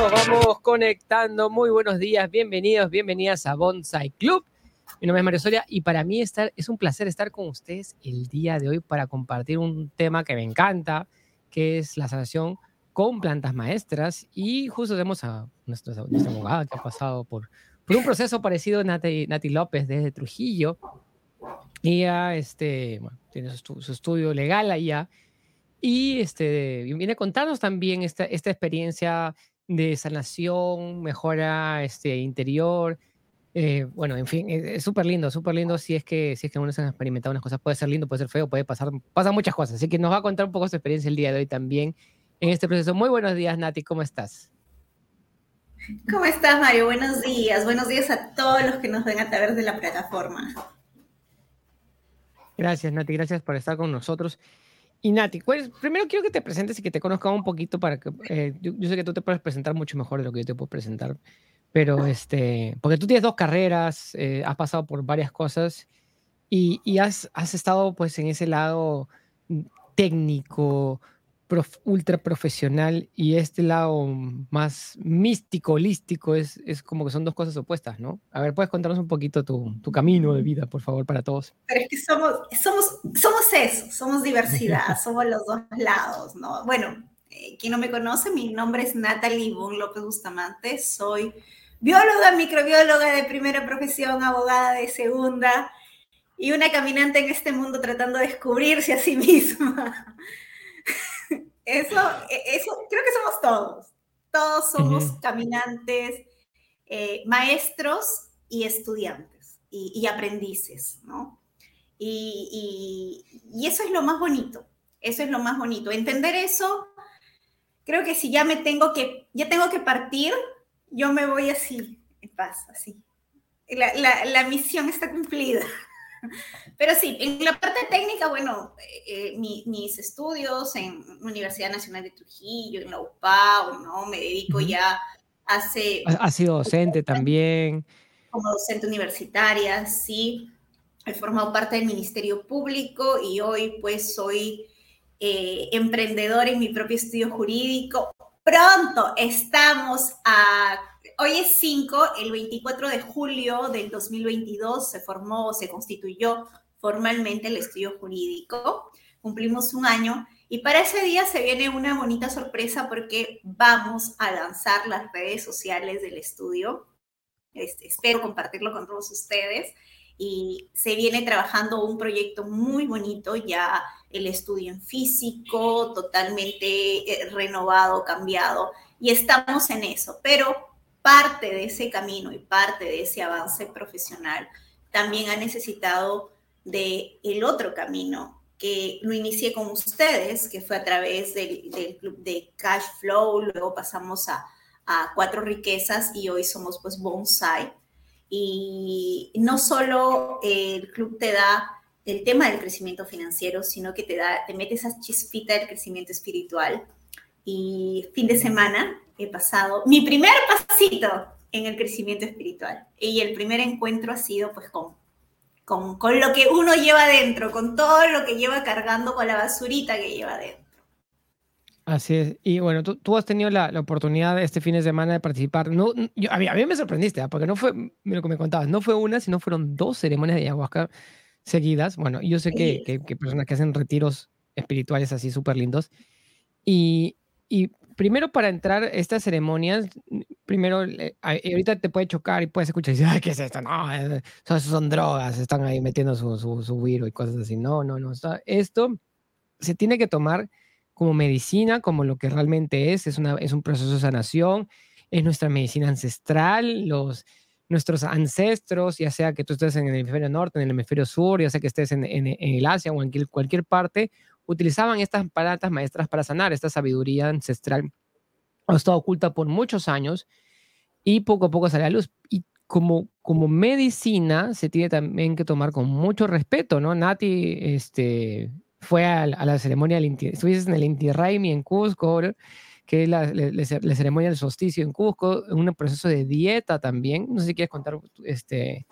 nos vamos conectando. Muy buenos días, bienvenidos, bienvenidas a Bonsai Club. Mi nombre es Mario Soria y para mí estar, es un placer estar con ustedes el día de hoy para compartir un tema que me encanta, que es la sanación con plantas maestras. Y justo tenemos a nuestra, abogada que ha pasado por, por un proceso parecido Nati, Nati López desde Trujillo. Ya este, tiene su, su estudio legal allá y este, viene a contarnos también esta, esta experiencia de sanación, mejora este, interior. Eh, bueno, en fin, es súper lindo, súper lindo si es que si es que uno se ha experimentado unas cosas. Puede ser lindo, puede ser feo, puede pasar, pasan muchas cosas. Así que nos va a contar un poco su experiencia el día de hoy también en este proceso. Muy buenos días, Nati, ¿cómo estás? ¿Cómo estás, Mario? Buenos días. Buenos días a todos los que nos ven a través de la plataforma. Gracias, Nati, gracias por estar con nosotros. Y Nati, pues, primero quiero que te presentes y que te conozca un poquito para que eh, yo, sé que tú te puedes presentar mucho mejor de lo que yo te puedo presentar, pero este, porque tú tienes dos carreras, eh, has pasado por varias cosas y, y has, has, estado pues en ese lado técnico, ultra profesional y este lado más místico, holístico, es, es como que son dos cosas opuestas, ¿no? A ver, ¿puedes contarnos un poquito tu, tu camino de vida, por favor, para todos? Pero es que somos, somos, somos eso, somos diversidad, somos los dos lados, ¿no? Bueno, eh, quien no me conoce, mi nombre es Natalie Bon López Bustamante, soy bióloga, microbióloga de primera profesión, abogada de segunda y una caminante en este mundo tratando de descubrirse a sí misma. Eso, e, eso creo que somos todos. Todos somos caminantes, eh, maestros y estudiantes y, aprendices, ¿no? Y, y, eso es lo más bonito. Eso es lo más bonito. Entender eso, creo que si ya me tengo que, ya tengo que partir, yo me voy así, en paz, así. La, la, la misión está cumplida. Pero sí, en la parte técnica, bueno, eh, mis estudios en Universidad Nacional de Trujillo, en la UPAO, ¿no? Me dedico ya hace... Ha sido docente también. Como docente universitaria, sí. He formado parte del Ministerio Público y hoy pues soy eh, emprendedor en mi propio estudio jurídico. Pronto estamos a hoy es 5, el 24 de julio del 2022 se formó, se constituyó formalmente el estudio jurídico. Cumplimos un año y para ese día se viene una bonita sorpresa porque vamos a lanzar las redes sociales del estudio. Este, espero compartirlo con todos ustedes. Y se viene trabajando un proyecto muy bonito, ya el estudio en físico, totalmente eh, renovado, cambiado. Y estamos en eso. Pero parte de ese camino y parte de ese avance profesional también ha necesitado de el otro camino que lo inicié con ustedes, que fue a través del, club de Cash Flow, luego pasamos a, a, Cuatro Riquezas y hoy somos pues Bonsai. Y no solo el club te da el tema del crecimiento financiero, sino que te da, te mete esa chispita del crecimiento espiritual. Y fin de semana he pasado mi primer pasito en el crecimiento espiritual. Y el primer encuentro ha sido pues con, con, con lo que uno lleva dentro, con todo lo que lleva cargando, con la basurita que lleva dentro. Así es. Y bueno, tú, tú has tenido la, la, oportunidad este fin de semana de participar. No, yo, a, mí, a, mí, me sorprendiste, ¿eh? porque no fue lo que me contabas, no fue una, sino fueron dos ceremonias de ayahuasca seguidas. Bueno, yo sé que, que, que personas que hacen retiros espirituales así súper lindos. Y, y primero para entrar estas ceremonias, primero, ahorita te puede chocar y puedes escuchar y decir, ¿qué es esto? No, son, son drogas, están ahí metiendo su, su, su, virus y cosas así. No, no, no. Esto se tiene que tomar como medicina, como lo que realmente es, es, una, es un proceso de sanación, es nuestra medicina ancestral, los, nuestros ancestros, ya sea que tú estés en el hemisferio norte, en el hemisferio sur, ya sea que estés en, en, en el Asia o en cualquier parte, utilizaban estas plantas maestras para sanar, esta sabiduría ancestral ha estado oculta por muchos años y poco a poco sale a luz. Y como, como medicina se tiene también que tomar con mucho respeto, ¿no? Nati este, fue a, la ceremonia del Inti, estuviste en el Inti Raimi en Cusco, que es la, la, ceremonia del solsticio en Cusco, un proceso de dieta también. No sé si quieres contar, este,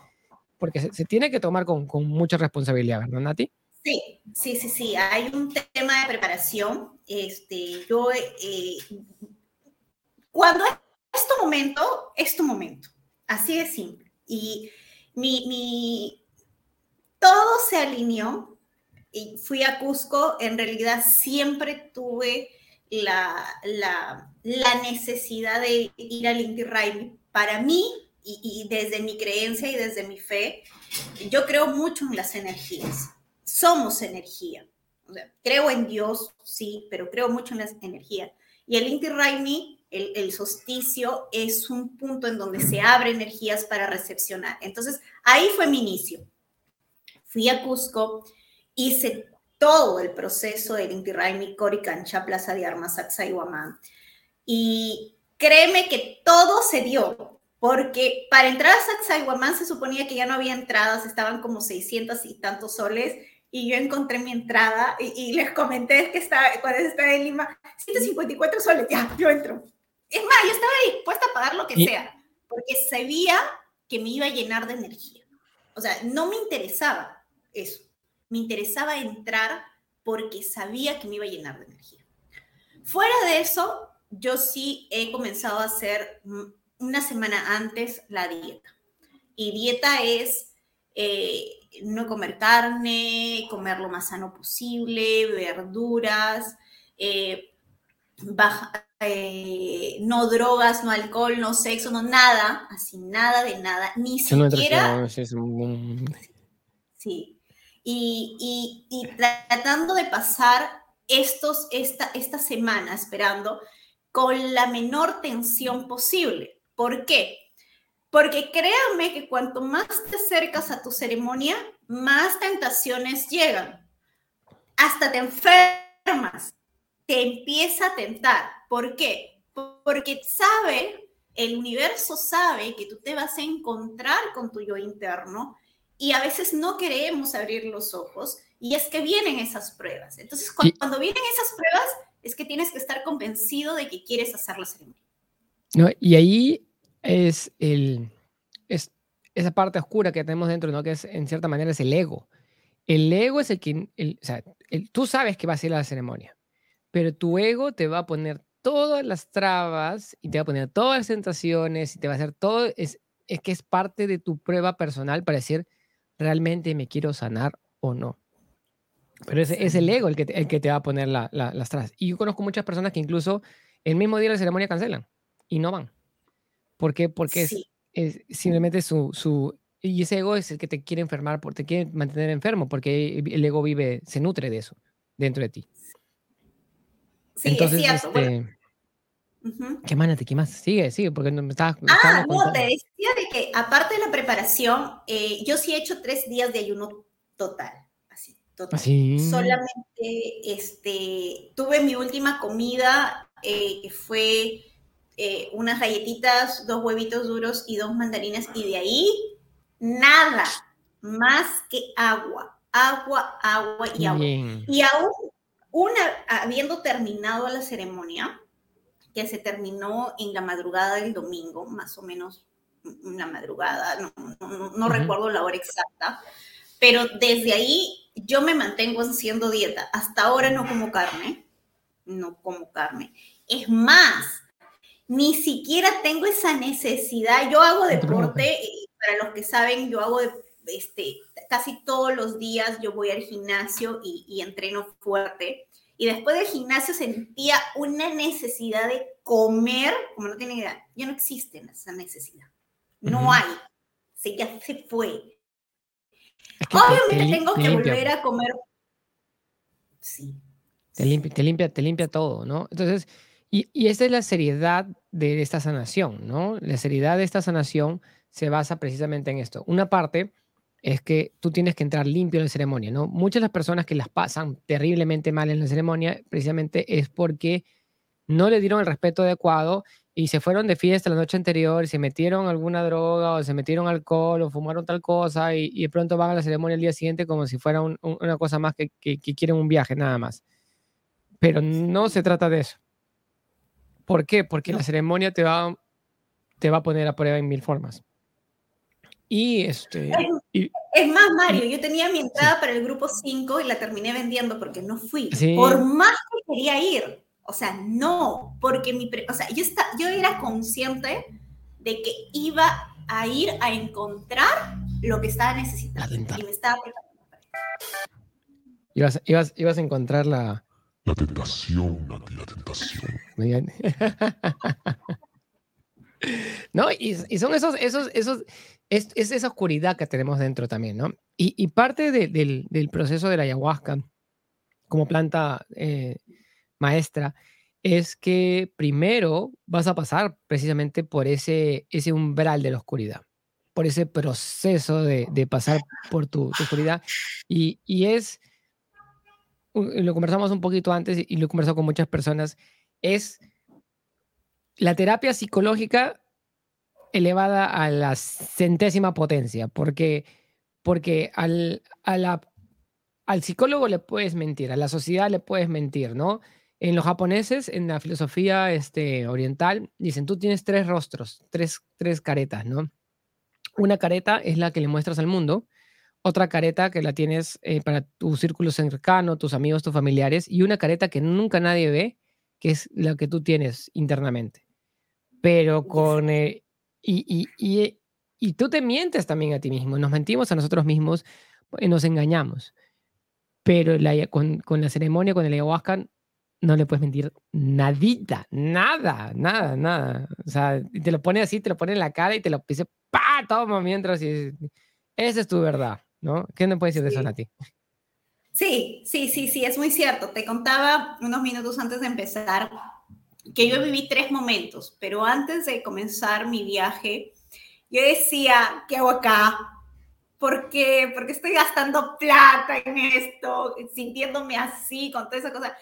porque se, tiene que tomar con, con mucha responsabilidad, ¿verdad, Nati? Sí, sí, sí, sí. Hay un tema de preparación. Este, yo, eh, cuando es tu momento, es tu momento. Así de simple. Y mi, mi, todo se alineó y fui a Cusco. En realidad siempre tuve la, la, la necesidad de ir al Inti Raymi. Para mí, y desde mi creencia y desde mi fe, yo creo mucho en las energías. Somos energía. Creo en Dios, sí, pero creo mucho en las energías. Y el Inti Raimi, el, el solsticio, es un punto en donde se abre energías para recepcionar. Entonces, ahí fue mi inicio. Fui a Cusco, hice todo el proceso del Inti Raimi, Coricancha, Plaza de Armas, Sacsayhuamán. Y créeme que todo se dio, porque para entrar a Sacsayhuamán se suponía que ya no había entradas, estaban como 600 y tantos soles, y yo encontré mi entrada y, y les comenté que estaba, cuando estaba en Lima, 154 soles, ya, yo entro. Es más, yo estaba dispuesta a pagar lo que Y- sea, porque sabía que me iba a llenar de energía. O sea, no me interesaba eso. Me interesaba entrar porque sabía que me iba a llenar de energía. Fuera de eso, yo sí he comenzado a hacer una semana antes la dieta. Y dieta es eh, no comer carne, comer lo más sano posible, verduras, eh, baja- eh, no drogas, no alcohol, no sexo, no nada, así nada de nada, ni Yo no siquiera un- Sí. Y, y- y tratando de pasar estos, esta, esta semana esperando con la menor tensión posible. ¿Por qué? Porque créanme que cuanto más te acercas a tu ceremonia, más tentaciones llegan. Hasta te enfermas, te empieza a tentar. ¿Por qué? Porque sabe, el universo sabe que tú te vas a encontrar con tu yo interno y a veces no queremos abrir los ojos y es que vienen esas pruebas. Entonces, cu- Y- cuando vienen esas pruebas, es que tienes que estar convencido de que quieres hacer la ceremonia. ¿no? Y ahí es, el, es esa parte oscura que tenemos dentro, ¿no? que es en cierta manera es el ego. El ego es el que, el- o sea, el- tú sabes que vas a ir a la ceremonia, pero tu ego te va a poner todas las trabas y te va a poner todas las tentaciones y te va a hacer todo, es, es que es parte de tu prueba personal para decir, realmente me quiero sanar o no. Pero es, es el ego el que, te, el que te va a poner la- la- las trabas. Y yo conozco muchas personas que incluso el mismo día de la ceremonia cancelan y no van. ¿Por qué? Porque Sí. es simplemente su, su... Y ese ego es el que te quiere enfermar, te quiere mantener enfermo, porque el ego vive, se nutre de eso dentro de ti. Sí, Entonces, es cierto. este, Bueno. ¿qué más? ¿Qué más? Sigue, sigue, porque no me estabas... Ah, no, contando. te decía de que aparte de la preparación, eh, yo sí he hecho tres días de ayuno total, así, total. Así. Solamente, este, tuve mi última comida, eh, que fue eh, unas galletitas, dos huevitos duros y dos mandarinas, y de ahí nada más que agua, agua, agua y agua. bien. Y aún una, habiendo terminado la ceremonia, que se terminó en la madrugada del domingo, más o menos una madrugada, no, recuerdo la hora exacta, pero desde ahí yo me mantengo haciendo dieta. Hasta ahora no como carne, no como carne. Es más, ni siquiera tengo esa necesidad. Yo hago deporte, y para los que saben, yo hago este, casi todos los días, yo voy al gimnasio y, y entreno fuerte. Y después del gimnasio sentía una necesidad de comer, como no tiene idea, ya no existe esa necesidad. No hay. Se, ya se fue. Es que te- te Obviamente tengo te que limpia, volver a comer. Sí. Te limpia, te limpia, te limpia todo, ¿no? Entonces, y, y esta es la seriedad de esta sanación, ¿no? La seriedad de esta sanación se basa precisamente en esto. Una parte es que tú tienes que entrar limpio en la ceremonia, ¿no? Muchas de las personas que las pasan terriblemente mal en la ceremonia, precisamente es porque no le dieron el respeto adecuado y se fueron de fiesta la noche anterior y se metieron alguna droga o se metieron alcohol o fumaron tal cosa y, de pronto van a la ceremonia el día siguiente como si fuera un- un- una cosa más que- que quieren un viaje nada más. Pero no se trata de eso. ¿Por qué? Porque la ceremonia te va, te va a poner a prueba en mil formas. Y este... Es, y- es más, Mario, yo tenía mi entrada para el grupo 5 y la terminé vendiendo porque no fui. Sí. Por más que quería ir. O sea, no, porque mi, o sea, yo, está, yo era consciente de que iba a ir a encontrar lo que estaba necesitando. Y me estaba preparando para Ibas, ibas, ibas a encontrar la... La tentación, la tentación. no, y, son esos, esos, esos, es, esa oscuridad que tenemos dentro también, ¿no? Y, parte del, del, proceso de la ayahuasca como planta eh, maestra es que primero vas a pasar precisamente por ese, ese umbral de la oscuridad, por ese proceso de, pasar por tu, oscuridad. Y, es, lo conversamos un poquito antes y lo he conversado con muchas personas, es la terapia psicológica elevada a la centésima potencia, porque, porque al, al psicólogo le puedes mentir, a la sociedad le puedes mentir, ¿no? En los japoneses, en la filosofía este, oriental, dicen, tú tienes tres rostros, tres, tres caretas, ¿no? Una careta es la que le muestras al mundo, otra careta que la tienes eh, para tu círculo cercano, tus amigos, tus familiares, y una careta que nunca nadie ve, que es la que tú tienes internamente. Pero con... Eh, y, y, y, tú te mientes también a ti mismo, nos mentimos a nosotros mismos, y nos engañamos. Pero la, con, con, la ceremonia, con el ayahuasca, no le puedes mentir nadita, nada, nada, nada. O sea, te lo pone así, te lo pone en la cara y te lo dice, pa, toma mientras y esa es tu verdad, ¿no? ¿Qué me puedes decir de eso, Nati? Sí, sí, sí, sí, es muy cierto. Te contaba unos minutos antes de empezar que yo viví tres momentos, pero antes de comenzar mi viaje, yo decía, ¿qué hago acá? ¿Por qué? Porque estoy gastando plata en esto, sintiéndome así, con toda esa cosa.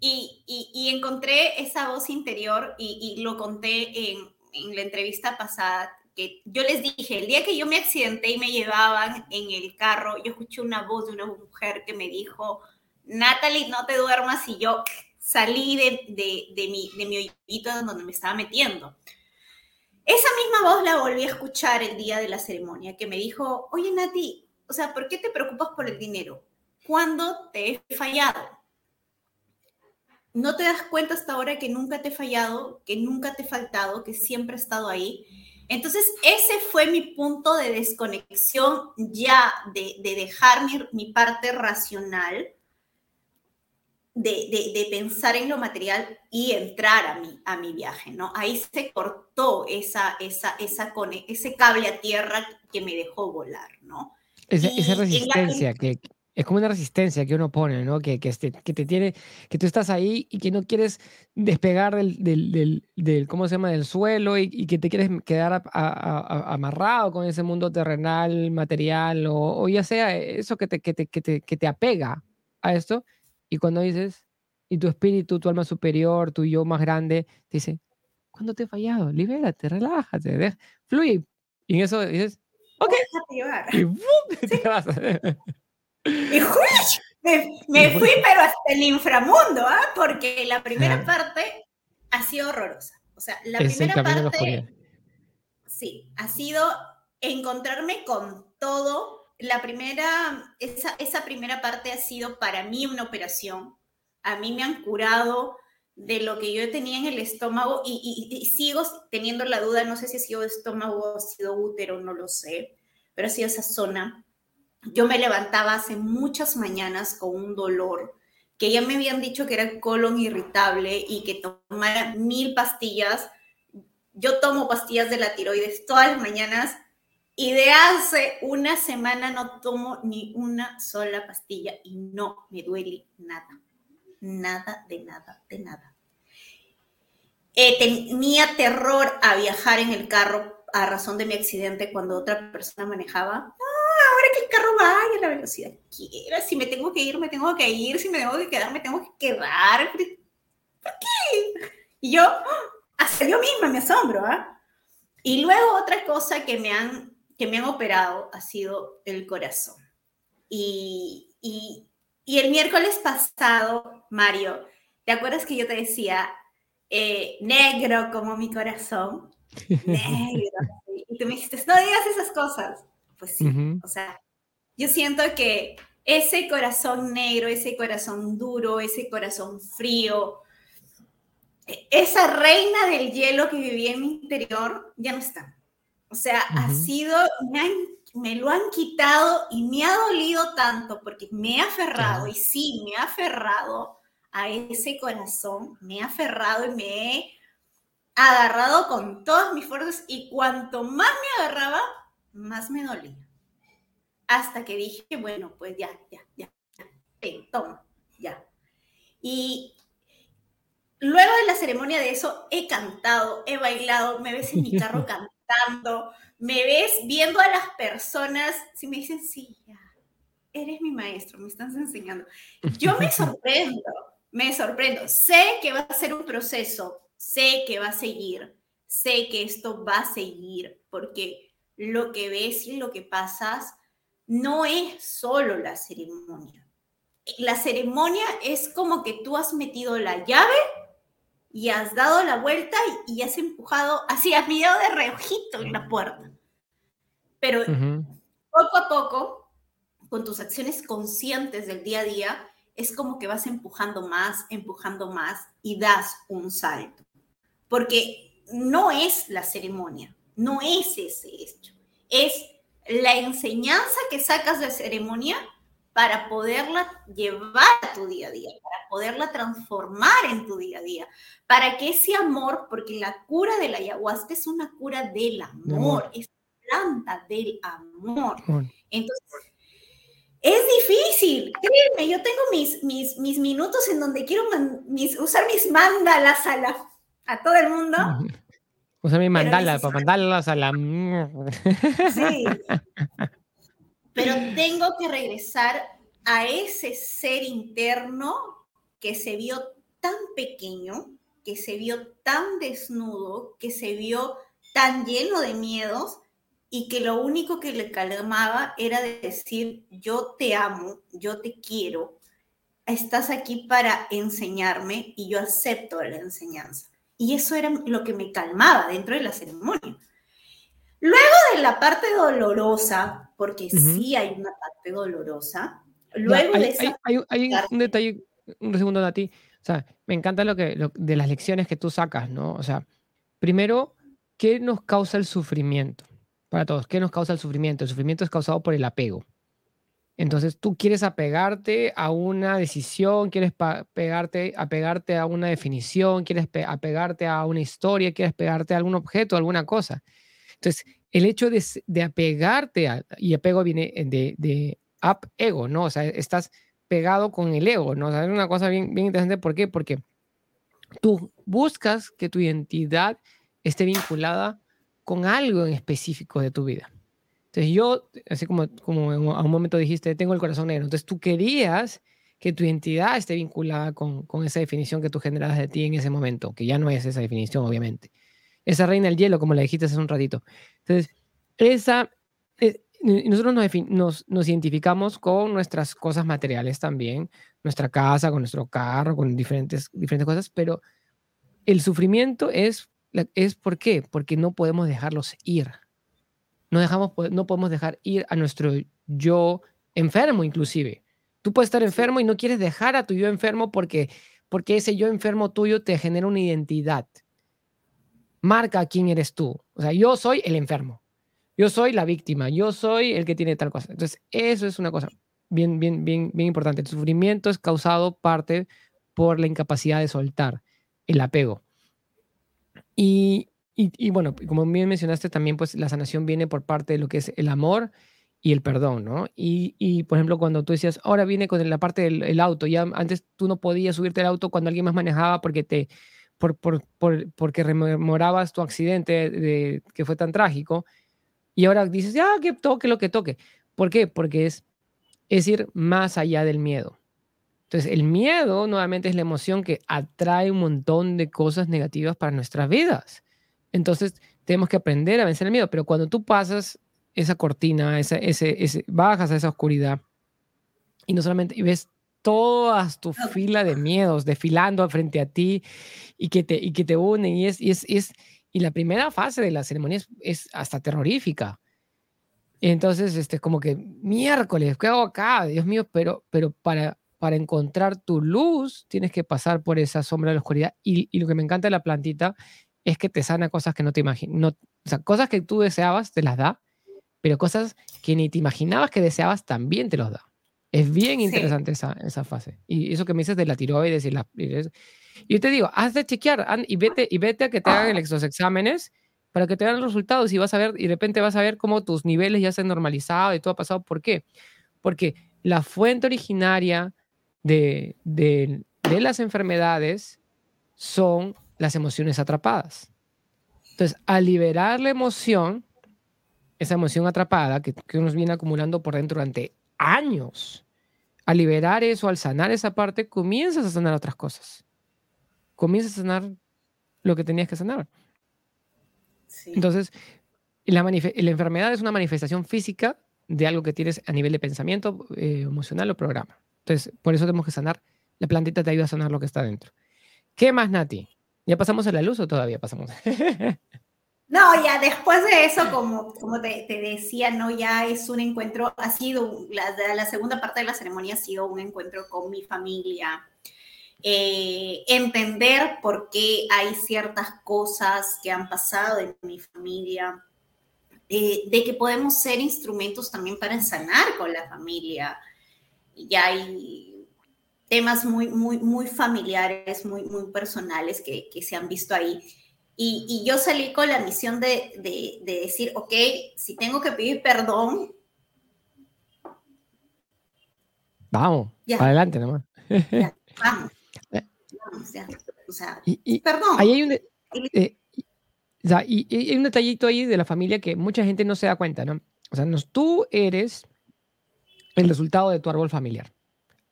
Y, encontré esa voz interior y, lo conté en, en, la entrevista pasada, que yo les dije, el día que yo me accidenté y me llevaban en el carro, yo escuché una voz de una mujer que me dijo, Natalie, no te duermas y yo salí de, mi, de donde me estaba metiendo. Esa misma voz la volví a escuchar el día de la ceremonia, que me dijo, oye Nati, o sea, ¿por qué te preocupas por el dinero? ¿Cuándo te he fallado? no te das cuenta hasta ahora que nunca te he fallado, que nunca te he faltado, que siempre he estado ahí. Entonces, ese fue mi punto de desconexión ya de, dejar mi, parte racional, de, pensar en lo material y entrar a mi, a mi viaje, ¿no? Ahí se cortó esa, esa, esa, ese cable a tierra que me dejó volar, ¿no? esa resistencia que, es como una resistencia que uno pone, ¿no? Que, que, este, que te tiene, que tú estás ahí y que no quieres despegar del, del, del, ¿cómo se llama?, del suelo y, que te quieres quedar amarrado con ese mundo terrenal, material, o, ya sea eso que te, que te, que te, que te apega a esto. Y cuando dices, y tu espíritu, tu alma superior, tu yo más grande, te dice, ¿cuándo te he fallado? Libérate, relájate, fluye. Y en eso dices, ok. Y ¡bum! te vas. Y me, fui, pero hasta el inframundo, ¿ah? porque la primera parte ha sido horrorosa. O sea, la primera parte, sí, ha sido encontrarme con todo. La primera, esa, esa primera parte ha sido para mí una operación. A mí me han curado de lo que yo tenía en el estómago y, y, sigo teniendo la duda, no sé si ha sido estómago o ha sido útero, no lo sé, pero ha sido esa zona yo me levantaba hace muchas mañanas con un dolor que ya me habían dicho que era colon irritable y que tomara mil pastillas. Yo tomo pastillas de la tiroides todas las mañanas y de hace una semana no tomo ni una sola pastilla y no me duele nada. Nada, de nada, de nada. Eh, tenía terror a viajar en el carro a razón de mi accidente cuando otra persona manejaba vaya a la velocidad que quiera. Si me tengo que ir, me tengo que ir. Si me tengo que quedar, me tengo que quedar. ¿Por qué? Y yo, hasta yo misma me asombro. ¿ah? Y luego otra cosa que me, han, que me han operado ha sido el corazón. Y, y, y el miércoles pasado, Mario, ¿te acuerdas que yo te decía, eh, negro como mi corazón? Negro. Y tú me dijiste, no digas esas cosas. Pues sí, o sea, yo siento que ese corazón negro, ese corazón duro, ese corazón frío, esa reina del hielo que vivía en mi interior ya no está. O sea, ha sido, me, lo han quitado y me ha dolido tanto porque me he aferrado, y sí, me he aferrado a ese corazón, me he aferrado y me he agarrado con todas mis fuerzas y cuanto más me agarraba, más me dolía. Hasta que dije, bueno, pues ya, ya, ya, ya, toma, ya. Y luego de la ceremonia de eso, he cantado, he bailado, me ves en mi carro cantando, me ves viendo a las personas, si me dicen, sí, ya, eres mi maestro, me estás enseñando. Yo me sorprendo, me sorprendo. Sé que va a ser un proceso, sé que va a seguir, sé que esto va a seguir, porque lo que ves y lo que pasas no es solo la ceremonia. La ceremonia es como que tú has metido la llave y has dado la vuelta y, has empujado, así has mirado de reojito en la puerta. Pero poco a poco, con tus acciones conscientes del día a día, es como que vas empujando más, empujando más y das un salto. Porque no es la ceremonia, no es ese hecho, es la enseñanza que sacas de ceremonia para poderla llevar a tu día a día, para poderla transformar en tu día a día, para que ese amor, porque la cura de la ayahuasca es una cura del amor, es planta del amor. Entonces, es difícil, créeme, yo tengo mis, mis, mis minutos en donde quiero usar mis mandalas a, la, a todo el mundo. Usar mis mandalas para mandarlas a la... Sí. Pero tengo que regresar a ese ser interno que se vio tan pequeño, que se vio tan desnudo, que se vio tan lleno de miedos y que lo único que le calmaba era decir, yo te amo, yo te quiero, estás aquí para enseñarme y yo acepto la enseñanza. Y eso era lo que me calmaba dentro de la ceremonia. Luego de la parte dolorosa, porque sí hay una parte dolorosa, luego hay, hay, un detalle, un segundo, ti O sea, me encanta lo que, de las lecciones que tú sacas, ¿no? O sea, primero, ¿qué nos causa el sufrimiento? Para todos, ¿qué nos causa el sufrimiento? El sufrimiento es causado por el apego. Entonces tú quieres apegarte a una decisión, quieres pegarte, apegarte a una definición, quieres apegarte a una historia, quieres pegarte a algún objeto, alguna cosa. Entonces, el hecho de, apegarte, a, y apego viene de, de ego, ¿no? O sea, estás pegado con el ego, ¿no? O sea, es una cosa bien, bien interesante. ¿Por qué? Porque tú buscas que tu identidad esté vinculada con algo en específico de tu vida. Entonces yo, así como, como a un momento dijiste, tengo el corazón negro, entonces tú querías que tu identidad esté vinculada con, con esa definición que tú generas de ti en ese momento, que ya no es esa definición, obviamente esa reina del hielo, como le dijiste hace un ratito. Entonces, esa, eh, nosotros nos, nos, identificamos con nuestras cosas materiales también, nuestra casa, con nuestro carro, con diferentes, diferentes cosas, pero el sufrimiento es, es ¿por qué? Porque no podemos dejarlos ir. No, dejamos, no podemos dejar ir a nuestro yo enfermo inclusive. Tú puedes estar enfermo y no quieres dejar a tu yo enfermo porque, porque ese yo enfermo tuyo te genera una identidad marca quién eres tú. O sea, yo soy el enfermo, yo soy la víctima, yo soy el que tiene tal cosa. Entonces, eso es una cosa bien, bien, bien, bien importante. El sufrimiento es causado parte por la incapacidad de soltar el apego. Y, y, bueno, como bien mencionaste también, pues la sanación viene por parte de lo que es el amor y el perdón, ¿no? Y, y por ejemplo, cuando tú decías, ahora viene con la parte del auto, ya antes tú no podías subirte al auto cuando alguien más manejaba porque te, por, por, por, porque rememorabas tu accidente de, que fue tan trágico y ahora dices, ya, que toque lo que toque. ¿Por qué? Porque es, es ir más allá del miedo. Entonces, el miedo nuevamente es la emoción que atrae un montón de cosas negativas para nuestras vidas. Entonces, tenemos que aprender a vencer el miedo, pero cuando tú pasas esa cortina, ese, ese, bajas a esa oscuridad y no solamente y ves toda tu fila de miedos desfilando frente a ti y que te, y que te unen. Y, es, y, es, es, y la primera fase de la ceremonia es, hasta terrorífica. Entonces, este, como que miércoles, ¿qué hago acá? Dios mío, pero, pero para, para encontrar tu luz, tienes que pasar por esa sombra de la oscuridad. Y, y lo que me encanta de la plantita es que te sana cosas que no te imaginas. No, o sea, cosas que tú deseabas, te las da, pero cosas que ni te imaginabas que deseabas, también te los da. Es bien interesante esa, esa fase. Y eso que me dices de la tiroides y la... Y yo te digo, haz de chequear y vete, y vete a que te hagan los exámenes para que te den los resultados y vas a ver, y de repente vas a ver cómo tus niveles ya se han normalizado y todo ha pasado. ¿Por qué? Porque la fuente originaria de, de, de las enfermedades son las emociones atrapadas. Entonces, al liberar la emoción, esa emoción atrapada que, que nos viene acumulando por dentro durante años, al liberar eso, al sanar esa parte, comienzas a sanar otras cosas. Comienzas a sanar lo que tenías que sanar. Entonces, la, la, enfermedad es una manifestación física de algo que tienes a nivel de pensamiento, eh, emocional o programa. Entonces, por eso tenemos que sanar. La plantita te ayuda a sanar lo que está dentro. ¿Qué más, Nati? ¿Ya pasamos a la luz o todavía pasamos? No, ya después de eso, como, como te, decía, no, ya es un encuentro, ha sido, la, segunda parte de la ceremonia ha sido un encuentro con mi familia, eh, entender por qué hay ciertas cosas que han pasado en mi familia, eh, de que podemos ser instrumentos también para sanar con la familia. Ya hay temas muy, muy, muy familiares, muy, muy personales que, que se han visto ahí. Y, y, yo salí con la misión de, de, de, decir, ok, si tengo que pedir perdón. Vamos, adelante nomás. Ya, vamos. vamos ya. O sea, y, perdón. Ahí hay un, eh, y, hay un detallito ahí de la familia que mucha gente no se da cuenta, ¿no? O sea, nos, tú eres el resultado de tu árbol familiar.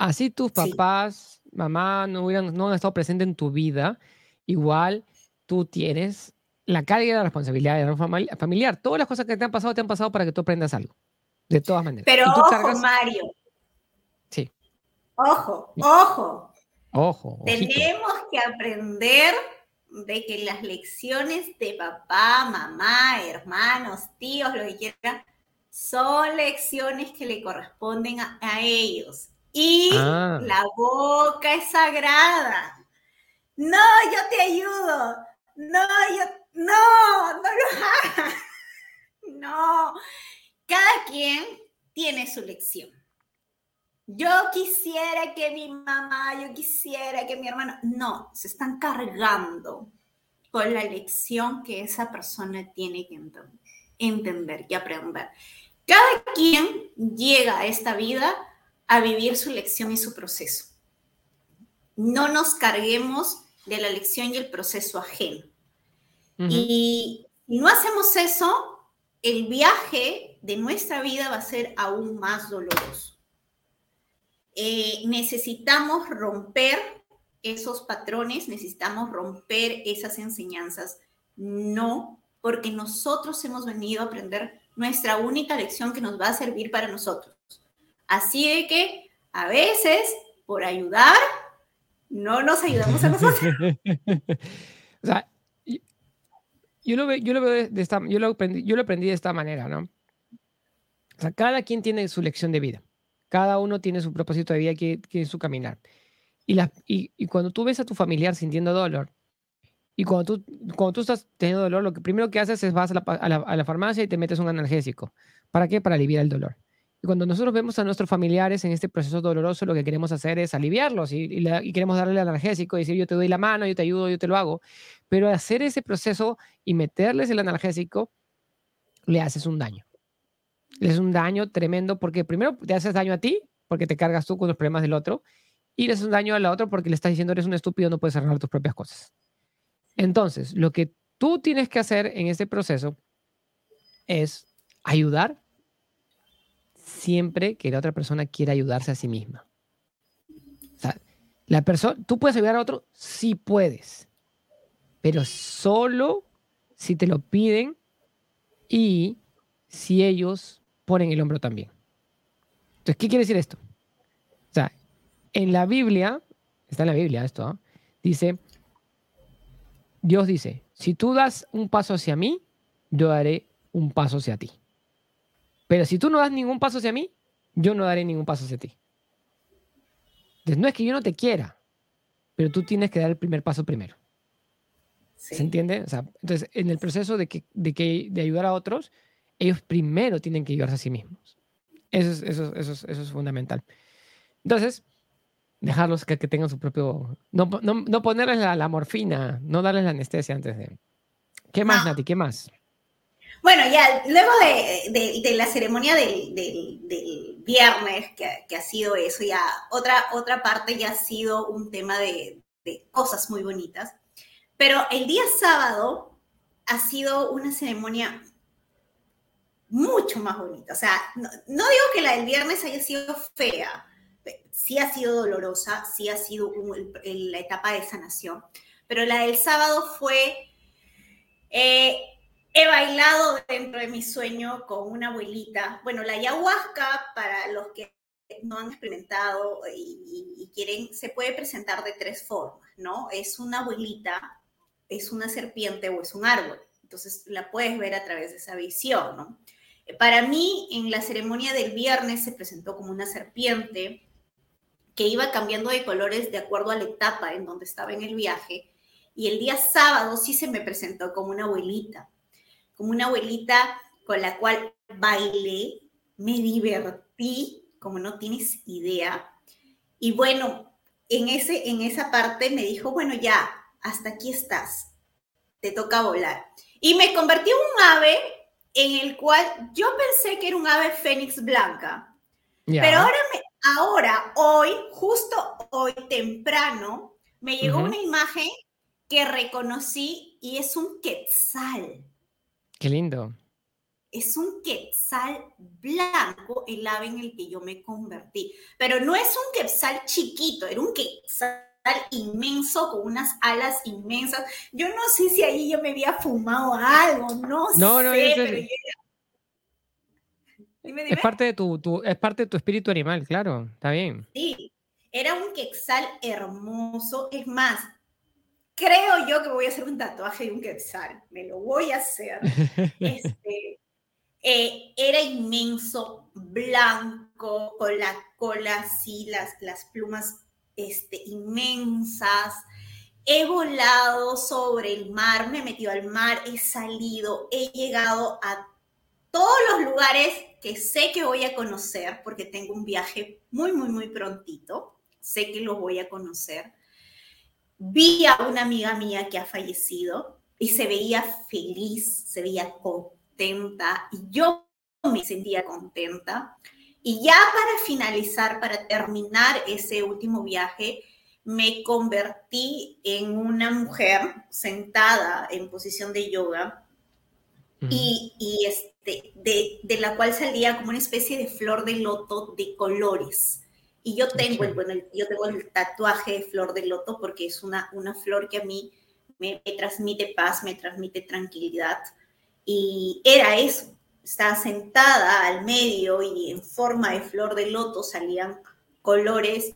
Así tus papás, mamá no, hubieran, no han estado presentes en tu vida, igual tú tienes la carga de la responsabilidad de la familiar. Todas las cosas que te han pasado, te han pasado para que tú aprendas algo. De todas maneras. Pero ojo, Mario. Sí. Ojo, ojo. Ojo. Tenemos que aprender de que las lecciones de papá, mamá, hermanos, tíos, lo que quieran, son lecciones que le corresponden a ellos y ah. la boca es sagrada. No, yo te ayudo. No, yo, no, no lo hagas. No, cada quien tiene su lección. Yo quisiera que mi mamá, yo quisiera que mi hermano, no, se están cargando con la lección que esa persona tiene que entender y aprender. Cada quien llega a esta vida a vivir su lección y su proceso. No nos carguemos de la lección y el proceso ajeno. Y si no hacemos eso, el viaje de nuestra vida va a ser aún más doloroso. Eh, necesitamos romper esos patrones, necesitamos romper esas enseñanzas. No, porque nosotros hemos venido a aprender nuestra única lección que nos va a servir para nosotros. Así de que a veces, por ayudar, no nos ayudamos a nosotros. o sea, yo lo, yo lo veo de esta, yo lo aprendí, yo lo aprendí de esta manera, ¿no? O sea, cada quien tiene su lección de vida. Cada uno tiene su propósito de vida que, es su caminar. Y, cuando tú ves a tu familiar sintiendo dolor, y cuando tú, cuando tú estás teniendo dolor, lo que primero que haces es vas a la, a la farmacia y te metes un analgésico. ¿Para qué? Para aliviar el dolor. Y cuando nosotros vemos a nuestros familiares en este proceso doloroso, lo que queremos hacer es aliviarlos y, y, queremos darle el analgésico y decir, yo te doy la mano, yo te ayudo, yo te lo hago. Pero hacer ese proceso y meterles el analgésico, le haces un daño. Le haces un daño tremendo porque primero te haces daño a ti, porque te cargas tú con los problemas del otro, y le haces un daño al otro porque le estás diciendo, eres un estúpido, no puedes arreglar tus propias cosas. Entonces, lo que tú tienes que hacer en este proceso es ayudar siempre que la otra persona quiera ayudarse a sí misma. O sea, la persona, tú puedes ayudar a otro, sí puedes, pero solo si te lo piden y si ellos ponen el hombro también. Entonces, ¿qué quiere decir esto? O sea, en la Biblia, está en la Biblia esto, ¿ah? dice, Dios dice, si tú das un paso hacia mí, yo daré un paso hacia ti. Pero si tú no das ningún paso hacia mí, yo no daré ningún paso hacia ti. Entonces, no es que yo no te quiera, pero tú tienes que dar el primer paso primero. Sí. ¿Se entiende? O sea, entonces, en el proceso de, que, de, que, de ayudar a otros, ellos primero tienen que ayudarse a sí mismos. Eso es, eso, eso es, eso es fundamental. Entonces, dejarlos que, que tengan su propio... No, no, no ponerles la, la, morfina, no darles la anestesia antes de... ¿Qué más, No. Nati? ¿Qué más? Bueno, ya luego de, de- la ceremonia del, del- viernes, que, que ha sido eso, ya otra, otra parte ya ha sido un tema de, de cosas muy bonitas. Pero el día sábado ha sido una ceremonia mucho más bonita. O sea, no, digo que la del viernes haya sido fea, sí ha sido dolorosa, sí ha sido un- la etapa de sanación, pero la del sábado fue... eh, He bailado dentro de mi sueño con una abuelita. Bueno, la ayahuasca, para los que no han experimentado y, quieren, se puede presentar de tres formas, ¿no? Es una abuelita, es una serpiente o es un árbol. Entonces la puedes ver a través de esa visión. Eh, Para mí, en la ceremonia del viernes se presentó como una serpiente que iba cambiando de colores de acuerdo a la etapa en donde estaba en el viaje. Y el día sábado sí se me presentó como una abuelita como una abuelita con la cual bailé, me divertí, como no tienes idea. Y bueno, en, ese, en esa parte me dijo, bueno, ya, hasta aquí estás, te toca volar. Y me convertí en un ave en el cual yo pensé que era un ave fénix blanca, pero ahora, me- ahora, hoy, justo hoy temprano, me llegó una imagen que reconocí y es un quetzal Qué lindo. es un quetzal blanco el ave en el que yo me convertí. Pero no es un quetzal chiquito, era un quetzal inmenso con unas alas inmensas. Yo no sé si ahí yo me había fumado algo, no, No, no, sé, eso es- pero yo era- Dime, Es parte, de tu, tu- es parte de tu espíritu animal, claro. Está bien. Sí, era un quetzal hermoso. Es más, creo yo que voy a hacer un tatuaje de un quetzal. Me lo voy a hacer. Este, eh, era inmenso, blanco, con la cola así, las, las plumas este, inmensas. He volado sobre el mar, me he metido al mar, he salido, he llegado a todos los lugares que sé que voy a conocer, porque tengo un viaje muy, muy, muy prontito. Sé que los voy a conocer. Vi a una amiga mía que ha fallecido y se veía feliz, se veía contenta y yo me sentía contenta. Y ya para finalizar, para terminar ese último viaje, me convertí en una mujer sentada en posición de yoga y, y este, de, de la cual salía como una especie de flor de loto de colores. Y yo tengo, el, bueno, yo tengo el tatuaje de flor de loto porque es una, una flor que a mí me, me transmite paz, me transmite tranquilidad. Y era eso, estaba sentada al medio y en forma de flor de loto salían colores.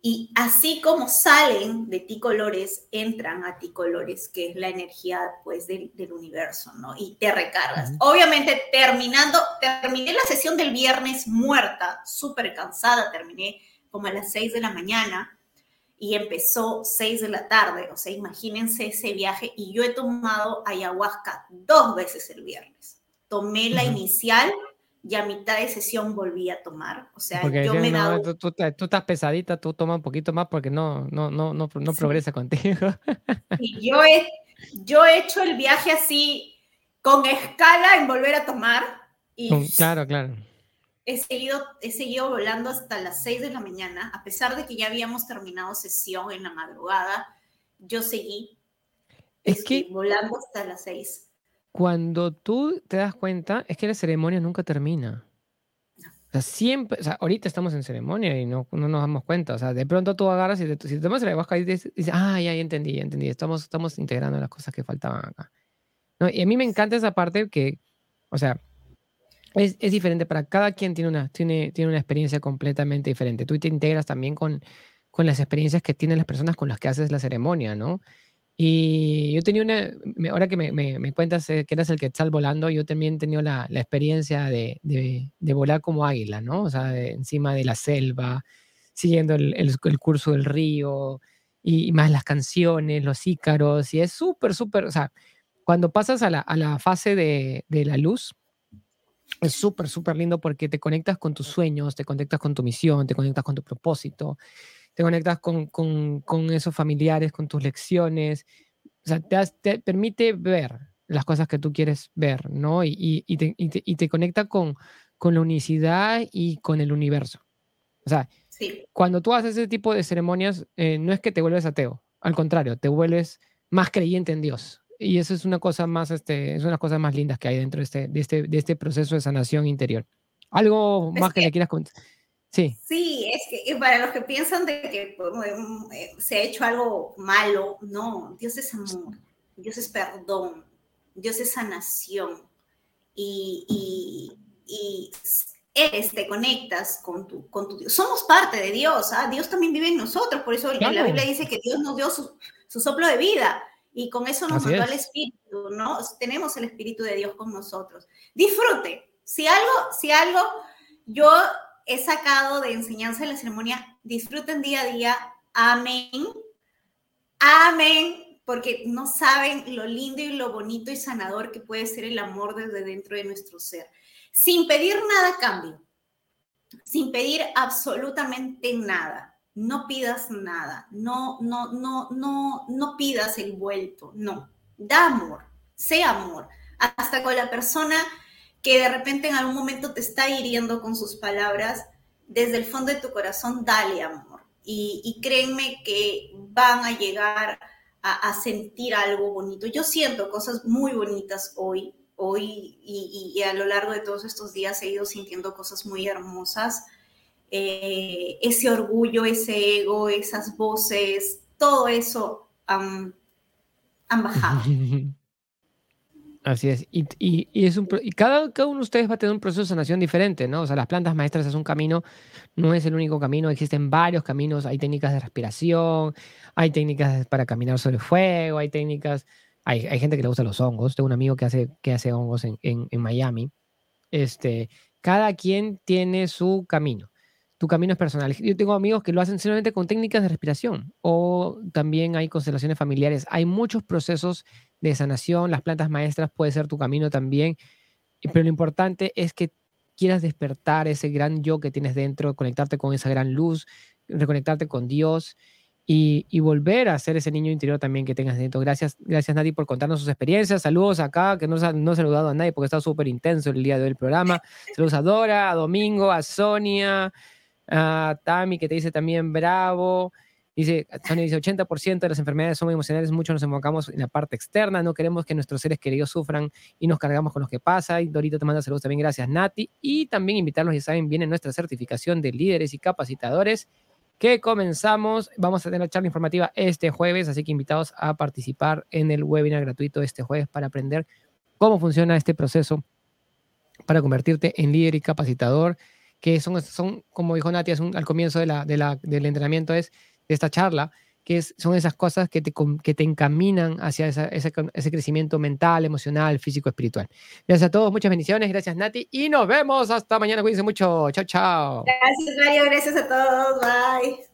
Y así como salen de ti colores, entran a ti colores, que es la energía pues del, del universo, ¿no? Y te recargas. Obviamente terminando, terminé la sesión del viernes muerta, súper cansada, terminé como a las 6 de la mañana y empezó 6 de la tarde, o sea, imagínense ese viaje y yo he tomado ayahuasca dos veces el viernes. Tomé la inicial y a mitad de sesión volví a tomar, o sea, Porque yo decían, me he no, dado tú, tú te- tú estás pesadita, tú toma un poquito más porque no, no, no, no, no Sí. progresa contigo. Y yo he, yo he hecho el viaje así, con escala en volver a tomar. Y Claro, claro. he, seguido, he seguido volando hasta las 6 de la mañana, a pesar de que ya habíamos terminado sesión en la madrugada, yo seguí Es este, que volando hasta las 6. Cuando tú te das cuenta, es que la ceremonia nunca termina. O sea, siempre, o sea, ahorita estamos en ceremonia y no, no nos damos cuenta. O sea, de pronto tú agarras y te, si te tomas el ayahuasca y dices, ah, ya, ya entendí, ya entendí. Estamos, estamos integrando las cosas que faltaban acá. ¿No? Y a mí me encanta esa parte que, o sea, es, es diferente para cada quien tiene una, tiene, tiene una experiencia completamente diferente. Tú te integras también con, con las experiencias que tienen las personas con las que haces la ceremonia, ¿no? Y yo tenía una, ahora que me, me- cuentas eh, que eras el quetzal volando, yo también he tenido la, la experiencia de, de- volar como águila, ¿no? O sea, encima de la selva, siguiendo el, el, curso del río y, más las canciones, los ícaros, y es súper, súper, o sea, cuando pasas a la, a la fase de, de la luz, es súper, súper lindo porque te conectas con tus sueños, te conectas con tu misión, te conectas con tu propósito, te conectas con, con, con esos familiares, con tus lecciones. O sea, te, te, permite ver las cosas que tú quieres ver, ¿no? Y, y, y, te, y te, conecta con, con la unicidad y con el universo. O sea, cuando tú haces ese tipo de ceremonias, eh, no es que te vuelves ateo, al contrario, te vuelves más creyente en Dios. Y eso es una cosa más, este, es una de las cosas más lindas que hay dentro de este, de este, de este proceso de sanación interior. ¿Algo más que, le quieras contar? Sí. Sí, es que para los que piensan de que eh, se ha hecho algo malo, no, Dios es amor, Dios es perdón, Dios es sanación. Y, y, y eres, te conectas con tu, con tu Dios. Somos parte de Dios, ¿ah? Dios también vive en nosotros, por eso la Biblia dice que Dios nos dio su, su soplo de vida y con eso nos mandó el Espíritu, ¿no? Tenemos el Espíritu de Dios con nosotros. Disfrute. Si algo, si algo yo he sacado de enseñanza en la ceremonia, disfruten día a día. Amén. Amén. Porque no saben lo lindo y lo bonito y sanador que puede ser el amor desde dentro de nuestro ser sin pedir nada a cambio, sin pedir absolutamente nada. No pidas nada, no, no, no, no, no pidas el vuelto, no. Da amor, sé amor, hasta con la persona que de repente en algún momento te está hiriendo con sus palabras, desde el fondo de tu corazón, dale amor. Y, créenme que van a llegar a, sentir algo bonito. Yo siento cosas muy bonitas hoy, hoy y, a lo largo de todos estos días he ido sintiendo cosas muy hermosas. Eh, ese orgullo, ese ego, esas voces, todo eso han, bajado. Así es. Y, es un, y cada, cada, uno de ustedes va a tener un proceso de sanación diferente, ¿no? O sea, las plantas maestras es un camino, no es el único camino, existen varios caminos, hay técnicas de respiración, hay técnicas para caminar sobre el fuego, hay técnicas hay, gente que le gusta los hongos. Tengo un amigo que hace, que hace hongos en, en, Miami. Este, cada quien tiene su camino. Tu camino es personal. Yo tengo amigos que lo hacen simplemente con técnicas de respiración o también hay constelaciones familiares. Hay muchos procesos de sanación. Las plantas maestras puede ser tu camino también. Pero lo importante es que quieras despertar ese gran yo que tienes dentro, conectarte con esa gran luz, reconectarte con Dios y, volver a ser ese niño interior también que tengas dentro. Gracias, gracias Nati por contarnos sus experiencias. Saludos acá, que no, no he saludado a nadie porque está súper intenso el día de hoy el programa. Saludos a Dora, a Domingo, a Sonia, a Tami que te dice también bravo. Dice, Sonia dice, 80% de las enfermedades son emocionales, muchos nos enfocamos en la parte externa, no queremos que nuestros seres queridos sufran y nos cargamos con lo que pasa. Y Dorito te manda saludos también, gracias Nati. Y también invitarlos, ya saben, viene nuestra certificación de líderes y capacitadores que comenzamos. Vamos a tener charla informativa este jueves, así que invitados a participar en el webinar gratuito este jueves para aprender cómo funciona este proceso para convertirte en líder y capacitador, que son, son como dijo Natia al comienzo de la, de la, del entrenamiento, es de esta charla, que son esas cosas que te, que te encaminan hacia ese, ese, crecimiento mental, emocional, físico, espiritual. Gracias a todos, muchas bendiciones, gracias Nati, y nos vemos hasta mañana, cuídense mucho, chao, chao. Gracias Mario, gracias a todos, bye.